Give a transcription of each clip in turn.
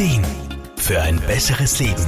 Ideen für ein besseres Leben.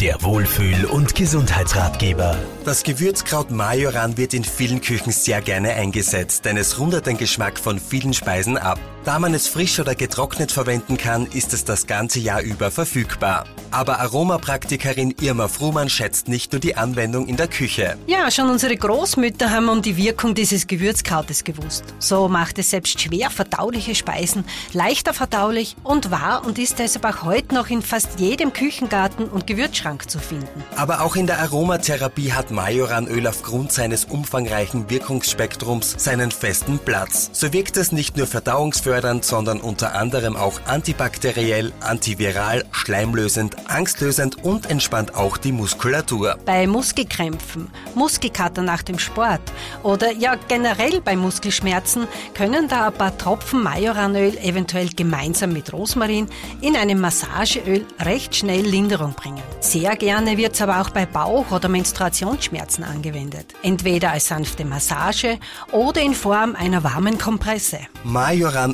Der Wohlfühl- und Gesundheitsratgeber. Das Gewürzkraut Majoran wird in vielen Küchen sehr gerne eingesetzt, denn es rundet den Geschmack von vielen Speisen ab. Da man es frisch oder getrocknet verwenden kann, ist es das ganze Jahr über verfügbar. Aber Aromapraktikerin Irma Fruhmann schätzt nicht nur die Anwendung in der Küche. Ja, schon unsere Großmütter haben um die Wirkung dieses Gewürzkrautes gewusst. So macht es selbst schwer verdauliche Speisen leichter verdaulich und war und ist deshalb auch heute noch in fast jedem Küchengarten und Gewürzschrank zu finden. Aber auch in der Aromatherapie hat Majoranöl aufgrund seines umfangreichen Wirkungsspektrums seinen festen Platz. So wirkt es nicht nur verdauungsfördernd, sondern unter anderem auch antibakteriell, antiviral, schleimlösend, angstlösend und entspannt auch die Muskulatur. Bei Muskelkrämpfen, Muskelkater nach dem Sport oder ja generell bei Muskelschmerzen können da ein paar Tropfen Majoranöl eventuell gemeinsam mit Rosmarin in einem Massageöl recht schnell Linderung bringen. Sehr gerne wird es aber auch bei Bauch- oder Menstruationsschmerzen angewendet. Entweder als sanfte Massage oder in Form einer warmen Kompresse.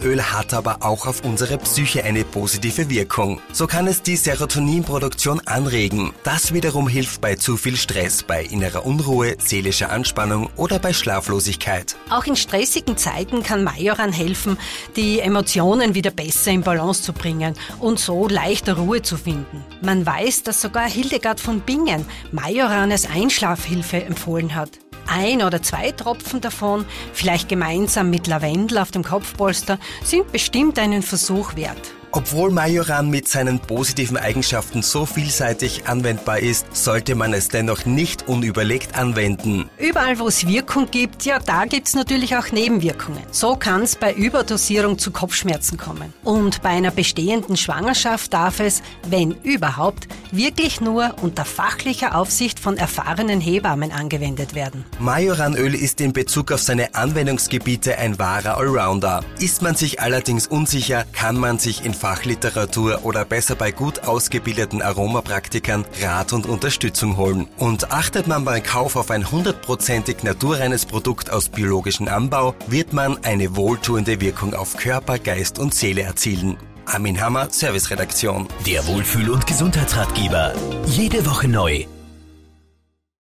Majoranöl hat aber auch auf unsere Psyche eine positive Wirkung. So kann es die Serotoninproduktion anregen. Das wiederum hilft bei zu viel Stress, bei innerer Unruhe, seelischer Anspannung oder bei Schlaflosigkeit. Auch in stressigen Zeiten kann Majoran helfen, die Emotionen wieder besser in Balance zu bringen und so leichter Ruhe zu finden. Man weiß, dass sogar Hildegard von Bingen Majoran als Einschlafhilfe empfohlen hat. Ein oder zwei Tropfen davon, vielleicht gemeinsam mit Lavendel auf dem Kopfpolster, sind bestimmt einen Versuch wert. Obwohl Majoran mit seinen positiven Eigenschaften so vielseitig anwendbar ist, sollte man es dennoch nicht unüberlegt anwenden. Überall, wo es Wirkung gibt, ja, da gibt es natürlich auch Nebenwirkungen. So kann es bei Überdosierung zu Kopfschmerzen kommen. Und bei einer bestehenden Schwangerschaft darf es, wenn überhaupt, wirklich nur unter fachlicher Aufsicht von erfahrenen Hebammen angewendet werden. Majoranöl ist in Bezug auf seine Anwendungsgebiete ein wahrer Allrounder. Ist man sich allerdings unsicher, kann man sich in Fachliteratur oder besser bei gut ausgebildeten Aromapraktikern Rat und Unterstützung holen. Und achtet man beim Kauf auf ein hundertprozentig naturreines Produkt aus biologischem Anbau, wird man eine wohltuende Wirkung auf Körper, Geist und Seele erzielen. Armin Hammer, Serviceredaktion. Der Wohlfühl- und Gesundheitsratgeber. Jede Woche neu